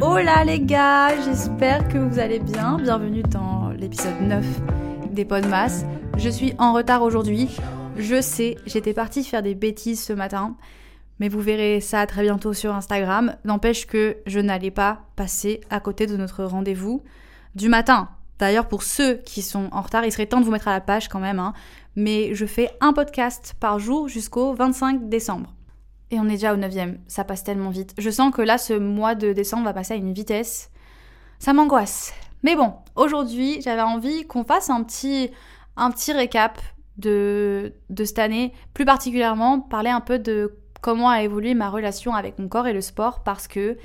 Hola les gars, j'espère que vous allez bien. Bienvenue dans l'épisode 9 des Podmas. Je suis en retard aujourd'hui. Je sais, j'étais partie faire des bêtises ce matin, mais vous verrez ça très bientôt sur Instagram. N'empêche que je n'allais pas passer à côté de notre rendez-vous du matin. D'ailleurs, pour ceux qui sont en retard, il serait temps de vous mettre à la page quand même. hein. Mais je fais un podcast par jour jusqu'au 25 décembre. Et on est déjà au 9 ça passe tellement vite. Je sens que là, ce mois de décembre va passer à une vitesse. Ça m'angoisse. Mais bon, aujourd'hui, j'avais envie qu'on fasse un petit, un petit récap de, de cette année. Plus particulièrement, parler un peu de comment a évolué ma relation avec mon corps et le sport parce que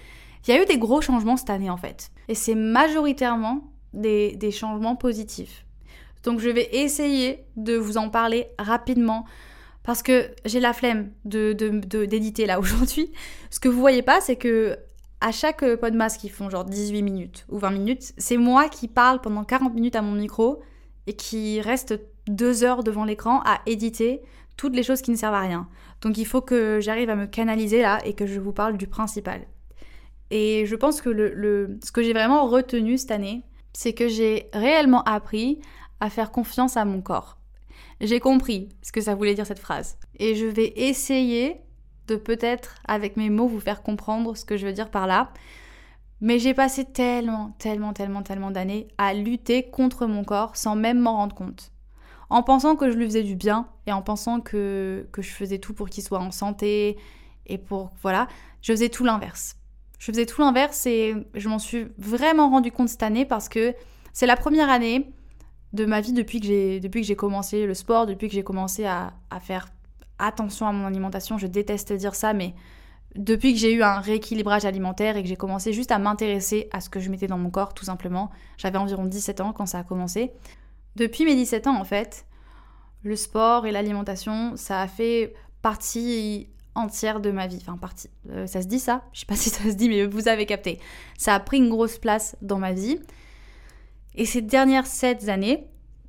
il y a eu des gros changements cette année en fait. Et c'est majoritairement des, des changements positifs. Donc je vais essayer de vous en parler rapidement parce que j'ai la flemme de, d'éditer là aujourd'hui. Ce que vous voyez pas, c'est que à chaque podmas qui font genre 18 minutes ou 20 minutes, c'est moi qui parle pendant 40 minutes à mon micro et qui reste deux heures devant l'écran à éditer toutes les choses qui ne servent à rien. Donc il faut que j'arrive à me canaliser là et que je vous parle du principal. Et je pense que ce que j'ai vraiment retenu cette année, c'est que j'ai réellement appris à faire confiance à mon corps. J'ai compris ce que ça voulait dire cette phrase. Et je vais essayer de peut-être, avec mes mots, vous faire comprendre ce que je veux dire par là. Mais j'ai passé tellement, tellement, tellement, tellement d'années à lutter contre mon corps sans même m'en rendre compte. En pensant que je lui faisais du bien et en pensant que, que je faisais tout pour qu'il soit en santé et pour... Voilà, je faisais tout l'inverse. Je faisais tout l'inverse et je m'en suis vraiment rendu compte cette année parce que c'est la première année de ma vie depuis que j'ai depuis que j'ai commencé le sport, depuis que j'ai commencé à, faire attention à mon alimentation. Je déteste dire ça, mais depuis que j'ai eu un rééquilibrage alimentaire et que j'ai commencé juste à m'intéresser à ce que je mettais dans mon corps, tout simplement. J'avais environ 17 ans quand ça a commencé. Depuis mes 17 ans, en fait, le sport et l'alimentation, ça a fait partie entière de ma vie. Enfin, partie. Euh, ça se dit ça Je sais pas si ça se dit, mais vous avez capté. Ça a pris une grosse place dans ma vie. Et ces dernières sept années,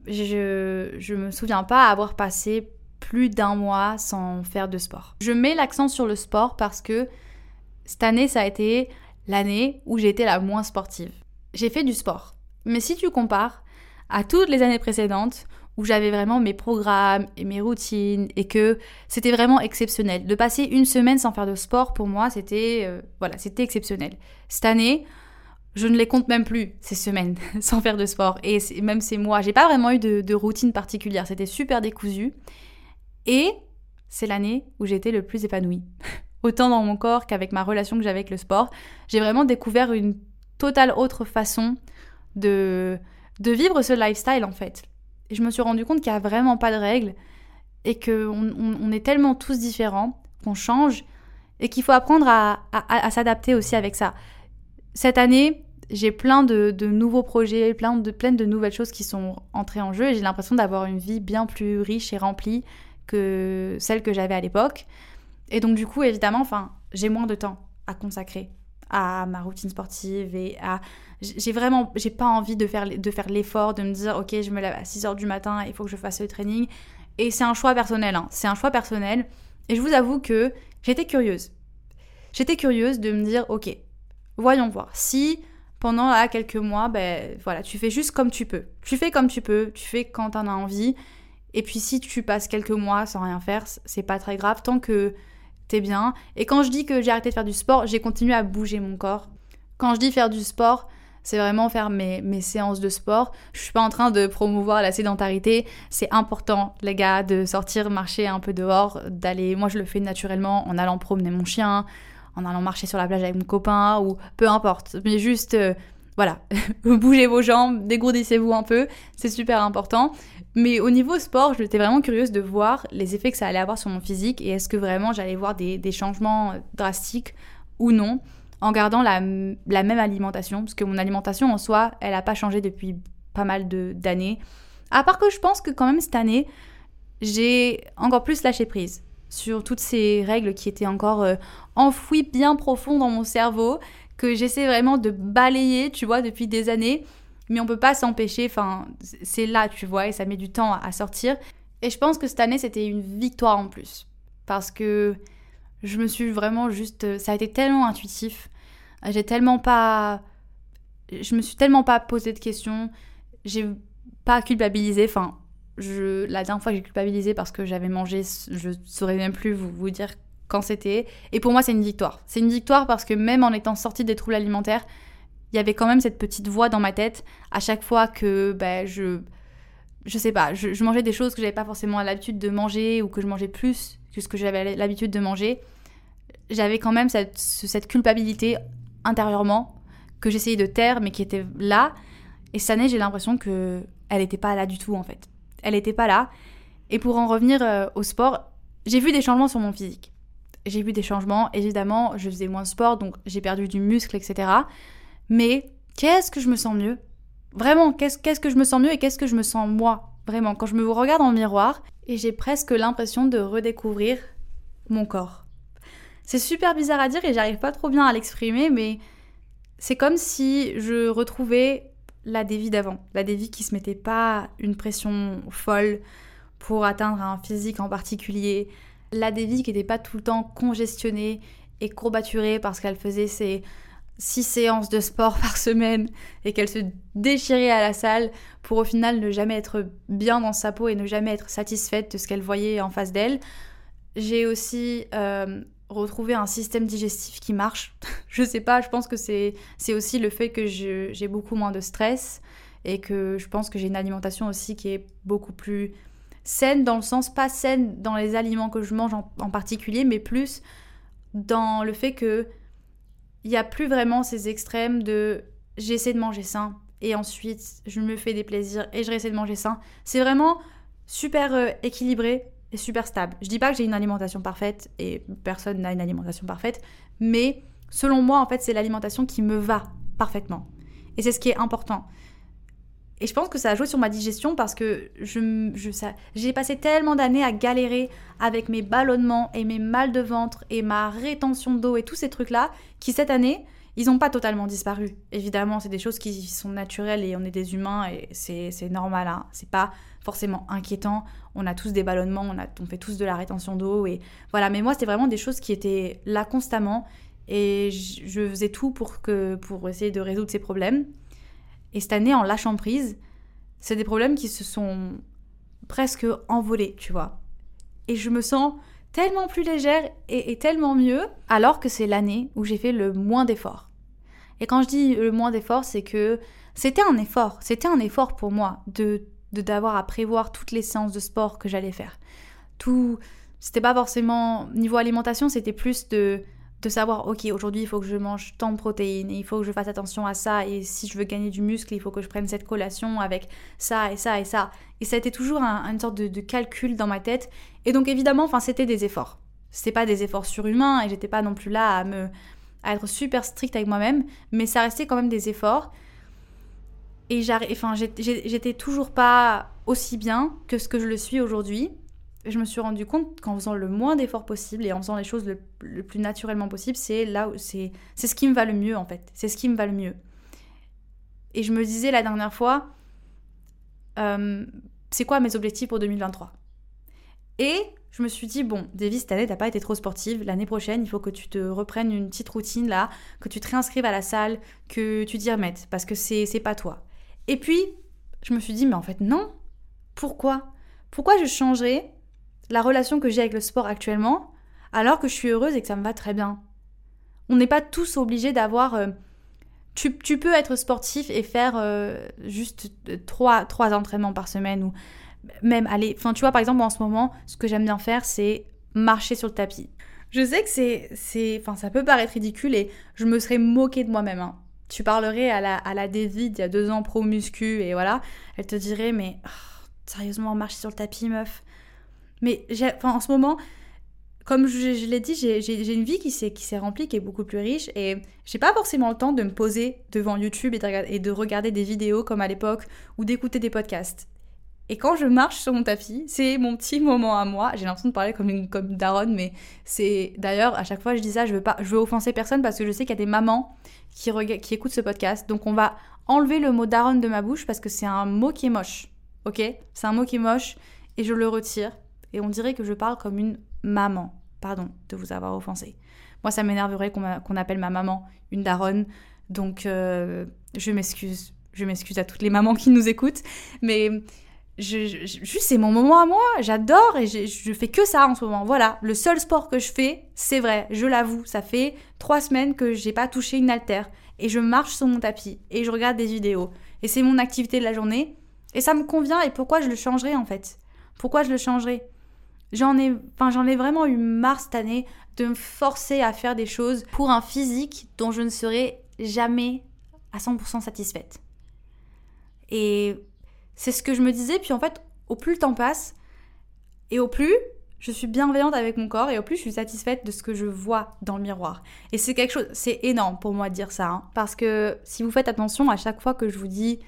je, je me souviens pas avoir passé plus d'un mois sans faire de sport. Je mets l'accent sur le sport parce que cette année, ça a été l'année où j'ai été la moins sportive. J'ai fait du sport. Mais si tu compares à toutes les années précédentes, où j'avais vraiment mes programmes et mes routines et que c'était vraiment exceptionnel. De passer une semaine sans faire de sport, pour moi, c'était euh, voilà, c'était exceptionnel. Cette année, je ne les compte même plus ces semaines sans faire de sport et même ces mois. J'ai pas vraiment eu de, routine particulière. C'était super décousu et c'est l'année où j'étais le plus épanouie. Autant dans mon corps qu'avec ma relation que j'avais avec le sport, j'ai vraiment découvert une totale autre façon de de vivre ce lifestyle en fait. Et je me suis rendu compte qu'il n'y a vraiment pas de règles et qu'on on, est tellement tous différents qu'on change et qu'il faut apprendre à- à s'adapter aussi avec ça. Cette année, j'ai plein de, de nouveaux projets, plein de, plein de nouvelles choses qui sont entrées en jeu et j'ai l'impression d'avoir une vie bien plus riche et remplie que celle que j'avais à l'époque. Et donc du coup, évidemment, j'ai moins de temps à consacrer à ma routine sportive et à j'ai vraiment j'ai pas envie de faire de faire l'effort de me dire OK, je me lève à 6 heures du matin, il faut que je fasse le training et c'est un choix personnel hein. c'est un choix personnel et je vous avoue que j'étais curieuse. J'étais curieuse de me dire OK, voyons voir si pendant là, quelques mois, ben voilà, tu fais juste comme tu peux. Tu fais comme tu peux, tu fais quand t'en as envie. Et puis si tu passes quelques mois sans rien faire, c'est pas très grave tant que t'es bien. Et quand je dis que j'ai arrêté de faire du sport, j'ai continué à bouger mon corps. Quand je dis faire du sport, c'est vraiment faire mes, mes séances de sport. Je suis pas en train de promouvoir la sédentarité. C'est important, les gars, de sortir marcher un peu dehors, d'aller. Moi, je le fais naturellement en allant promener mon chien, en allant marcher sur la plage avec mon copain ou peu importe. Mais juste, euh, voilà, bougez vos jambes, dégourdissez-vous un peu, c'est super important. Mais au niveau sport, j'étais vraiment curieuse de voir les effets que ça allait avoir sur mon physique et est-ce que vraiment j'allais voir des, changements drastiques ou non en gardant la, même alimentation. Parce que mon alimentation en soi, elle n'a pas changé depuis pas mal d'années. À part que je pense que quand même cette année, j'ai encore plus lâché prise sur toutes ces règles qui étaient encore euh, enfouies bien profond dans mon cerveau que j'essaie vraiment de balayer, tu vois, depuis des années. Mais on peut pas s'empêcher, enfin, c'est là, tu vois, et ça met du temps à sortir. Et je pense que cette année, c'était une victoire en plus. Parce que je me suis vraiment juste. Ça a été tellement intuitif. J'ai tellement pas. Je me suis tellement pas posé de questions. J'ai pas culpabilisé. Enfin, je, la dernière fois que j'ai culpabilisé parce que j'avais mangé, je saurais même plus vous, dire quand c'était. Et pour moi, c'est une victoire. C'est une victoire parce que même en étant sortie des troubles alimentaires, il y avait quand même cette petite voix dans ma tête à chaque fois que ben, je. Je sais pas, je, mangeais des choses que j'avais pas forcément l'habitude de manger ou que je mangeais plus que ce que j'avais l'habitude de manger. J'avais quand même cette, cette culpabilité intérieurement que j'essayais de taire mais qui était là. Et cette année, j'ai l'impression que elle n'était pas là du tout en fait. Elle n'était pas là. Et pour en revenir euh, au sport, j'ai vu des changements sur mon physique j'ai vu des changements. Évidemment, je faisais moins de sport, donc j'ai perdu du muscle, etc. Mais qu'est-ce que je me sens mieux? Vraiment, qu'est-ce que je me sens mieux et qu'est-ce que je me sens moi? Vraiment, quand je me regarde le miroir et j'ai presque l'impression de redécouvrir mon corps. C'est super bizarre à dire et j'arrive pas trop bien à l'exprimer, mais c'est comme si je retrouvais la dévie d'avant. La dévie qui se mettait pas une pression folle pour atteindre un physique en particulier, la Devi qui n'était pas tout le temps congestionnée et courbaturée parce qu'elle faisait ses six séances de sport par semaine et qu'elle se déchirait à la salle pour au final ne jamais être bien dans sa peau et ne jamais être satisfaite de ce qu'elle voyait en face d'elle. J'ai aussi euh, retrouvé un système digestif qui marche. je sais pas, je pense que c'est aussi le fait que j'ai beaucoup moins de stress et que je pense que j'ai une alimentation aussi qui est beaucoup plus saine dans le sens pas saine dans les aliments que je mange en, particulier, mais plus dans le fait que il n'y a plus vraiment ces extrêmes de j'essaie de manger sain et ensuite je me fais des plaisirs et je réessaie de manger sain. C'est vraiment super euh, équilibré super stable. Je dis pas que j'ai une alimentation parfaite et personne n'a une alimentation parfaite, mais selon moi en fait c'est l'alimentation qui me va parfaitement. Et c'est ce qui est important. Et je pense que ça a joué sur ma digestion parce que je, j'ai passé tellement d'années à galérer avec mes ballonnements et mes mal de ventre et ma rétention d'eau et tous ces trucs-là qui cette année, ils n'ont pas totalement disparu. Évidemment, c'est des choses qui sont naturelles et on est des humains et c'est, normal. Hein. C'est pas forcément inquiétant. On a tous des ballonnements, on, a, fait tous de la rétention d'eau et voilà. Mais moi, c'était vraiment des choses qui étaient là constamment et je, je faisais tout pour, que, pour essayer de résoudre ces problèmes. Et cette année, en lâchant prise, c'est des problèmes qui se sont presque envolés, tu vois. Et je me sens tellement plus légère et, tellement mieux, alors que c'est l'année où j'ai fait le moins d'efforts. Et quand je dis le moins d'efforts, c'est que c'était un effort, c'était un effort pour moi de d'avoir à prévoir toutes les séances de sport que j'allais faire. Tout, c'était pas forcément niveau alimentation, c'était plus de de savoir, ok, aujourd'hui il faut que je mange tant de protéines il faut que je fasse attention à ça et si je veux gagner du muscle, il faut que je prenne cette collation avec ça et ça et ça. Et ça a été toujours une sorte de, calcul dans ma tête. Et donc évidemment, enfin, c'était des efforts. C'était pas des efforts surhumains et j'étais pas non plus là à me à être super stricte avec moi-même, mais ça restait quand même des efforts. Et j'étais toujours pas aussi bien que ce que je le suis aujourd'hui je me suis rendu compte qu'en faisant le moins d'efforts possible et en faisant les choses le, plus naturellement possible, c'est là c'est c'est ce qui me va le mieux en fait. C'est ce qui me va le mieux. Et je me disais la dernière fois, euh, c'est quoi mes objectifs pour 2023 Et je me suis dit, bon, Davis, cette année, t'as pas été trop sportive. L'année prochaine, il faut que tu te reprennes une petite routine là, que tu te réinscrives à la salle, que tu t'y remettes, parce que c'est pas toi. Et puis, je me suis dit, mais en fait, non. Pourquoi? Pourquoi je changerais la relation que j'ai avec le sport actuellement, alors que je suis heureuse et que ça me va très bien? On n'est pas tous obligés d'avoir... Euh, tu, peux être sportif et faire euh, juste trois, trois entraînements par semaine ou même aller... Enfin, tu vois, par exemple, en ce moment, ce que j'aime bien faire, c'est marcher sur le tapis. Je sais que c'est Enfin, ça peut paraître ridicule et je me serais moquée de moi-même. Hein. Tu parlerais à la, à la il y a deux ans pro muscu et voilà, elle te dirait mais oh, sérieusement marcher sur le tapis meuf. Mais en ce moment, comme je, l'ai dit, j'ai une vie qui s'est remplie, qui est beaucoup plus riche et j'ai pas forcément le temps de me poser devant YouTube et de, et de regarder des vidéos comme à l'époque ou d'écouter des podcasts. Et quand je marche sur mon tapis, c'est mon petit moment à moi. J'ai l'impression de parler comme une comme daronne, mais c'est d'ailleurs à chaque fois je dis ça, je veux pas, je veux offenser personne parce que je sais qu'il y a des mamans qui, qui écoutent ce podcast. Donc on va enlever le mot daronne de ma bouche parce que c'est un mot qui est moche. Ok? C'est un mot qui est moche et je le retire. Et on dirait que je parle comme une maman. Pardon de vous avoir offensé. Moi, ça m'énerverait qu'on appelle ma maman une daronne. Donc euh, je m'excuse. Je m'excuse à toutes les mamans qui nous écoutent. Mais je, juste c'est mon moment à moi, j'adore et je, fais que ça en ce moment. Voilà, le seul sport que je fais, c'est vrai, je l'avoue, ça fait trois semaines que j'ai pas touché une haltère et je marche sur mon tapis et je regarde des vidéos et c'est mon activité de la journée et ça me convient et pourquoi je le changerais en fait? Pourquoi je le changerais? J'en ai, enfin j'en ai vraiment eu marre cette année de me forcer à faire des choses pour un physique dont je ne serai jamais à 100% satisfaite. Et c'est ce que je me disais, puis en fait, au plus le temps passe, et au plus je suis bienveillante avec mon corps, et au plus je suis satisfaite de ce que je vois dans le miroir. Et c'est quelque chose, c'est énorme pour moi de dire ça, hein. parce que si vous faites attention à chaque fois que je vous dis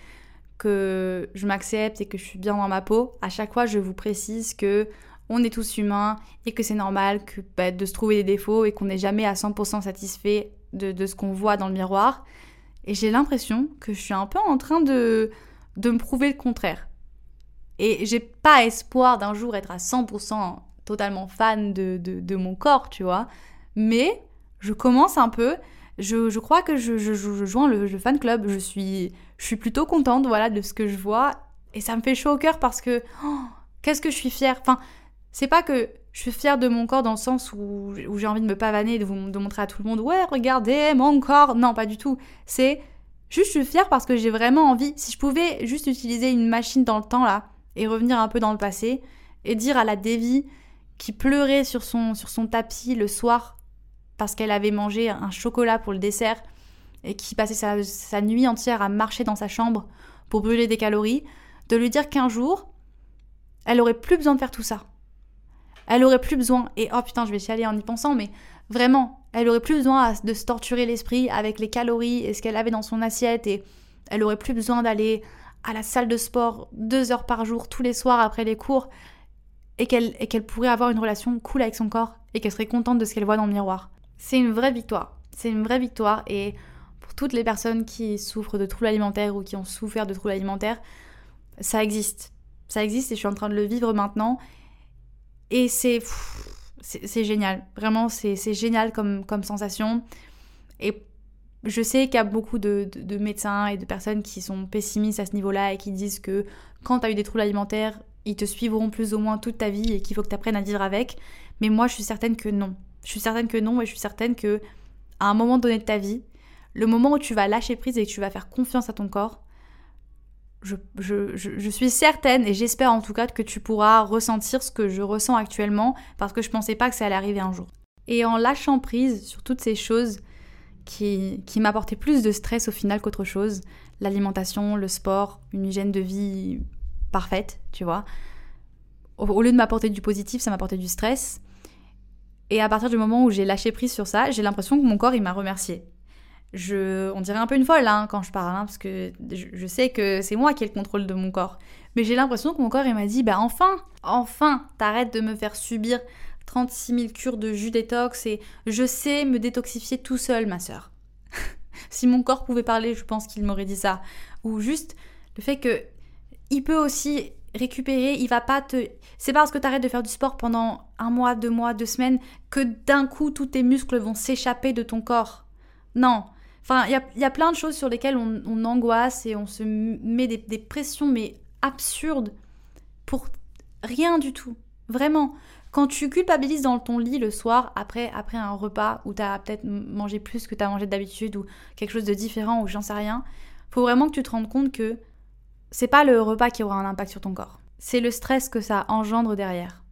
que je m'accepte et que je suis bien dans ma peau, à chaque fois je vous précise que on est tous humains et que c'est normal que, bah, de se trouver des défauts et qu'on n'est jamais à 100% satisfait de, de ce qu'on voit dans le miroir. Et j'ai l'impression que je suis un peu en train de, de me prouver le contraire. Et j'ai pas espoir d'un jour être à 100% totalement fan de, de, mon corps, tu vois. Mais je commence un peu. Je, je crois que je, je, joins le, fan club. Je suis, je suis plutôt contente voilà, de ce que je vois. Et ça me fait chaud au cœur parce que oh, qu'est-ce que je suis fière. Enfin, c'est pas que je suis fière de mon corps dans le sens où, où j'ai envie de me pavaner, de, vous, de montrer à tout le monde, ouais, regardez mon corps. Non, pas du tout. C'est Juste, je suis fière parce que j'ai vraiment envie. Si je pouvais juste utiliser une machine dans le temps là et revenir un peu dans le passé et dire à la Devi qui pleurait sur son, sur son tapis le soir parce qu'elle avait mangé un chocolat pour le dessert et qui passait sa, nuit entière à marcher dans sa chambre pour brûler des calories, de lui dire qu'un jour, elle aurait plus besoin de faire tout ça. Elle aurait plus besoin, et oh putain, je vais chialer en y pensant, mais Vraiment, elle aurait plus besoin de se torturer l'esprit avec les calories et ce qu'elle avait dans son assiette et elle aurait plus besoin d'aller à la salle de sport deux heures par jour tous les soirs après les cours et qu'elle qu'elle pourrait avoir une relation cool avec son corps et qu'elle serait contente de ce qu'elle voit dans le miroir. C'est une vraie victoire. C'est une vraie victoire et pour toutes les personnes qui souffrent de troubles alimentaires ou qui ont souffert de troubles alimentaires, ça existe. Ça existe et je suis en train de le vivre maintenant. Et c'est c'est génial. Vraiment, c'est génial comme, comme sensation. Et je sais qu'il y a beaucoup de, médecins et de personnes qui sont pessimistes à ce niveau-là et qui disent que quand tu as eu des troubles alimentaires, ils te suivront plus ou moins toute ta vie et qu'il faut que tu apprennes à vivre avec. Mais moi, je suis certaine que non. Je suis certaine que non et je suis certaine que à un moment donné de ta vie, le moment où tu vas lâcher prise et que tu vas faire confiance à ton corps, je, suis certaine et j'espère en tout cas que tu pourras ressentir ce que je ressens actuellement parce que je pensais pas que ça allait arriver un jour. Et en lâchant prise sur toutes ces choses qui, qui m'apportaient plus de stress au final qu'autre chose, l'alimentation, le sport, une hygiène de vie parfaite, tu vois, au, au lieu de m'apporter du positif, ça m'apportait du stress. Et à partir du moment où j'ai lâché prise sur ça, j'ai l'impression que mon corps il m'a remercié je, on dirait un peu une folle hein, quand je parle, hein, parce que je, sais que c'est moi qui ai le contrôle de mon corps. Mais j'ai l'impression que mon corps, il m'a dit, bah enfin, enfin, t'arrêtes de me faire subir 36 000 cures de jus détox et je sais me détoxifier tout seul, ma sœur. si mon corps pouvait parler, je pense qu'il m'aurait dit ça. Ou juste le fait que il peut aussi récupérer, il va pas te... C'est parce que t'arrêtes de faire du sport pendant un mois, deux mois, deux semaines que d'un coup tous tes muscles vont s'échapper de ton corps. Non, Enfin, il y a, plein de choses sur lesquelles on, angoisse et on se met des, pressions, mais absurdes, pour rien du tout. Vraiment. Quand tu culpabilises dans ton lit le soir, après, après un repas où tu as peut-être mangé plus que tu as mangé d'habitude, ou quelque chose de différent, ou j'en sais rien, faut vraiment que tu te rendes compte que c'est pas le repas qui aura un impact sur ton corps. C'est le stress que ça engendre derrière.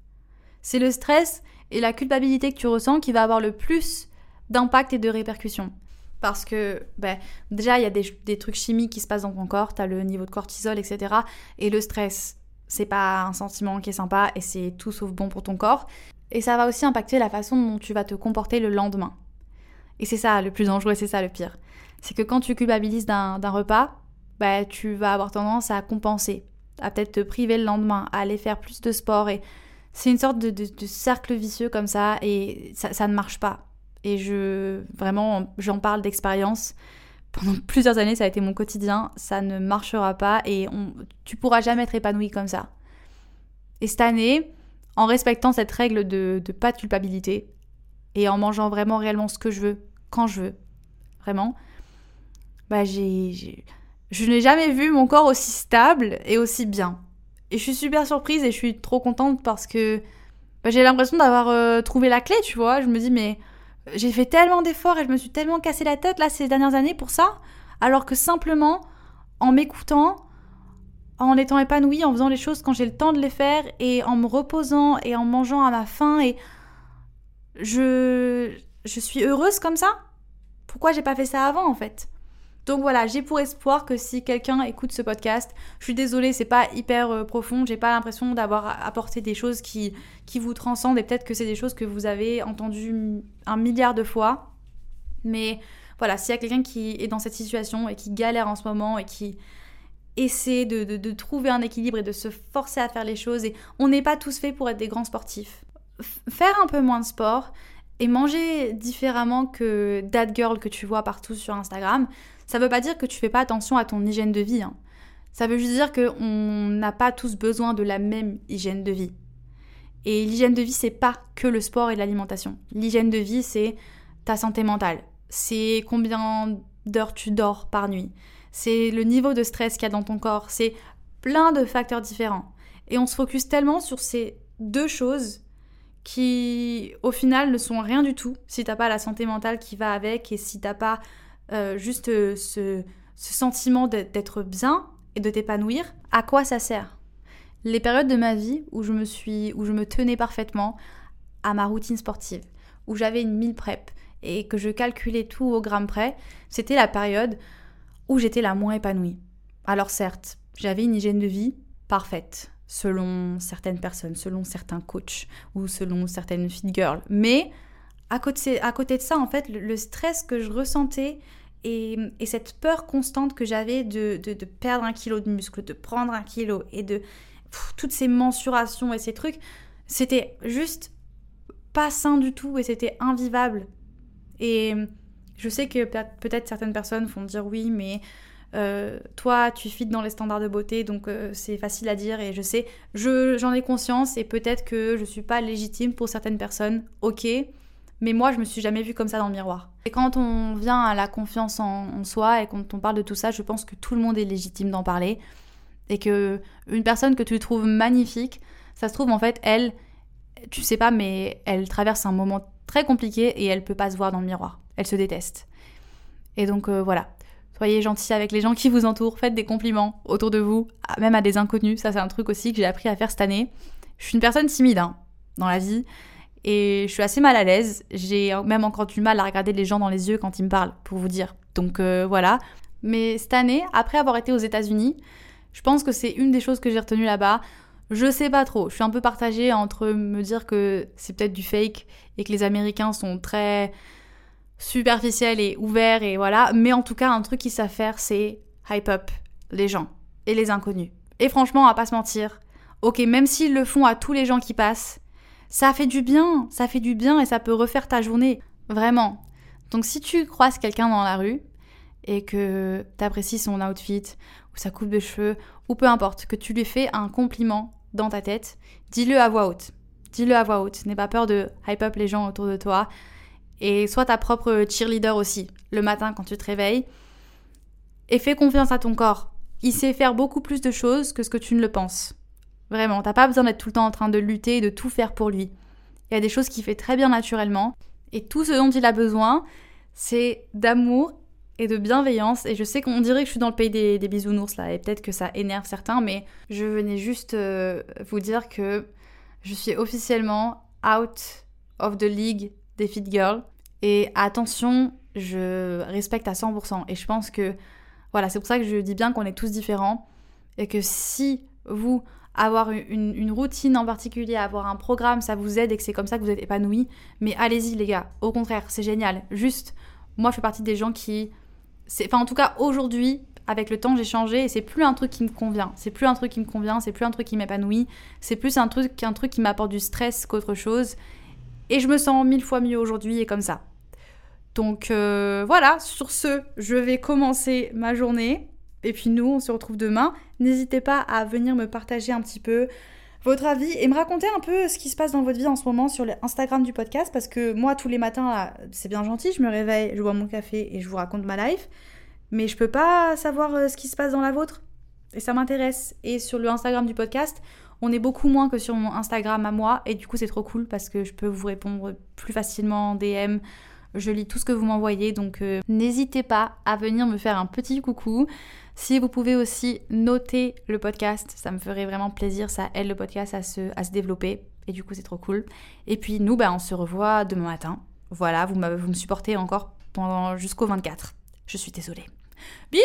C'est le stress et la culpabilité que tu ressens qui va avoir le plus d'impact et de répercussions. Parce que ben, déjà, il y a des, trucs chimiques qui se passent dans ton corps, tu as le niveau de cortisol, etc. Et le stress, c'est pas un sentiment qui est sympa et c'est tout sauf bon pour ton corps. Et ça va aussi impacter la façon dont tu vas te comporter le lendemain. Et c'est ça le plus dangereux, c'est ça le pire. C'est que quand tu culpabilises d'un repas, bah, tu vas avoir tendance à compenser, à peut-être te priver le lendemain, à aller faire plus de sport. Et c'est une sorte de, cercle vicieux comme ça et ça ne marche pas. Et je, vraiment, j'en parle d'expérience. Pendant plusieurs années, ça a été mon quotidien. Ça ne marchera pas et tu pourras jamais être épanoui comme ça. Et cette année, en respectant cette règle de, de pas de culpabilité et en mangeant vraiment réellement ce que je veux, quand je veux, vraiment, bah j'ai, je n'ai jamais vu mon corps aussi stable et aussi bien. Et je suis super surprise et je suis trop contente parce que bah, j'ai l'impression d'avoir euh, trouvé la clé, tu vois. Je me dis, mais j'ai fait tellement d'efforts et je me suis tellement cassé la tête là ces dernières années pour ça, alors que simplement en m'écoutant, en étant épanouie, en faisant les choses quand j'ai le temps de les faire et en me reposant et en mangeant à ma faim et je je suis heureuse comme ça? Pourquoi j'ai pas fait ça avant en fait? Donc voilà, j'ai pour espoir que si quelqu'un écoute ce podcast, je suis désolée, c'est pas hyper euh, profond, j'ai pas l'impression d'avoir apporté des choses qui, qui vous transcendent et peut-être que c'est des choses que vous avez entendues un milliard de fois. Mais voilà, s'il y a quelqu'un qui est dans cette situation et qui galère en ce moment et qui essaie de, de, trouver un équilibre et de se forcer à faire les choses, et on n'est pas tous faits pour être des grands sportifs. faire un peu moins de sport, et manger différemment que that girl que tu vois partout sur Instagram, ça veut pas dire que tu fais pas attention à ton hygiène de vie. Hein. Ça veut juste dire qu'on n'a pas tous besoin de la même hygiène de vie. Et l'hygiène de vie, c'est pas que le sport et l'alimentation. L'hygiène de vie, c'est ta santé mentale. C'est combien d'heures tu dors par nuit. C'est le niveau de stress qu'il y a dans ton corps. C'est plein de facteurs différents. Et on se focus tellement sur ces deux choses qui, au final, ne sont rien du tout si t'as pas la santé mentale qui va avec et si t'as pas euh, juste euh, ce, sentiment d'être bien et de t'épanouir, à quoi ça sert? Les périodes de ma vie où je me suis, où je me tenais parfaitement à ma routine sportive, où j'avais une mille prep et que je calculais tout au gramme près, c'était la période où j'étais la moins épanouie. Alors certes, j'avais une hygiène de vie parfaite, selon certaines personnes, selon certains coachs ou selon certaines fit girls, mais à côté, à côté de ça, en fait, le, stress que je ressentais et, cette peur constante que j'avais de, perdre un kilo de muscle, de prendre un kilo et de toutes ces mensurations et ces trucs, c'était juste pas sain du tout et c'était invivable. Et je sais que peut-être certaines personnes vont dire oui, mais euh, toi, tu fites dans les standards de beauté, donc euh, c'est facile à dire et je sais, j'en ai conscience et peut-être que je suis pas légitime pour certaines personnes, ok, mais moi, je me suis jamais vue comme ça dans le miroir. Et quand on vient à la confiance en, soi et quand on parle de tout ça, je pense que tout le monde est légitime d'en parler. Et que une personne que tu trouves magnifique, ça se trouve en fait, elle, tu sais pas, mais elle traverse un moment très compliqué et elle peut pas se voir dans le miroir. Elle se déteste. Et donc euh, voilà. Soyez gentils avec les gens qui vous entourent, faites des compliments autour de vous, même à des inconnus. Ça, c'est un truc aussi que j'ai appris à faire cette année. Je suis une personne timide hein, dans la vie et je suis assez mal à l'aise. J'ai même encore du mal à regarder les gens dans les yeux quand ils me parlent, pour vous dire. Donc euh, voilà. Mais cette année, après avoir été aux États-Unis, je pense que c'est une des choses que j'ai retenues là-bas. Je sais pas trop. Je suis un peu partagée entre me dire que c'est peut-être du fake et que les Américains sont très superficiels et ouverts et voilà. Mais en tout cas, un truc qu'ils savent faire, c'est hype up les gens et les inconnus. Et franchement, va pas se mentir. Ok, même s'ils le font à tous les gens qui passent, ça fait du bien, ça fait du bien et ça peut refaire ta journée, vraiment. Donc si tu croises quelqu'un dans la rue et que t'apprécies son outfit ou sa coupe de cheveux ou peu importe, que tu lui fais un compliment dans ta tête, dis-le à voix haute. Dis-le à voix haute. N'aie pas peur de hype up les gens autour de toi et sois ta propre cheerleader aussi le matin quand tu te réveilles et fais confiance à ton corps. Il sait faire beaucoup plus de choses que ce que tu ne le penses. Vraiment, t'as pas besoin d'être tout le temps en train de lutter et de tout faire pour lui. Il y a des choses qu'il fait très bien naturellement. Et tout ce dont il a besoin, c'est d'amour et de bienveillance. Et je sais qu'on dirait que je suis dans le pays des, bisounours là, et peut-être que ça énerve certains, mais je venais juste euh, vous dire que je suis officiellement out of the league des fit girls. Et attention, je respecte à 100%. Et je pense que, voilà, c'est pour ça que je dis bien qu'on est tous différents. Et que si vous, avoir une, routine en particulier, avoir un programme, ça vous aide et que c'est comme ça que vous êtes épanoui, mais allez-y les gars, au contraire, c'est génial. Juste, moi je fais partie des gens qui... Enfin en tout cas aujourd'hui, avec le temps j'ai changé et c'est plus un truc qui me convient. C'est plus un truc qui me convient, c'est plus un truc qui m'épanouit, c'est plus un truc, un truc qui m'apporte du stress qu'autre chose. Et je me sens mille fois mieux aujourd'hui et comme ça. Donc euh, voilà, sur ce, je vais commencer ma journée. Et puis nous, on se retrouve demain. N'hésitez pas à venir me partager un petit peu votre avis et me raconter un peu ce qui se passe dans votre vie en ce moment sur l'Instagram du podcast parce que moi tous les matins c'est bien gentil, je me réveille, je bois mon café et je vous raconte ma life, mais je peux pas savoir euh, ce qui se passe dans la vôtre et ça m'intéresse. Et sur le Instagram du podcast, on est beaucoup moins que sur mon Instagram à moi et du coup c'est trop cool parce que je peux vous répondre plus facilement en DM. Je lis tout ce que vous m'envoyez donc euh, n'hésitez pas à venir me faire un petit coucou. Si vous pouvez aussi noter le podcast, ça me ferait vraiment plaisir, ça aide le podcast à se, développer et du coup c'est trop cool. Et puis nous, bah, on se revoit demain matin. Voilà, vous, vous me supportez encore pendant jusqu'au 24. Je suis désolée. Bisous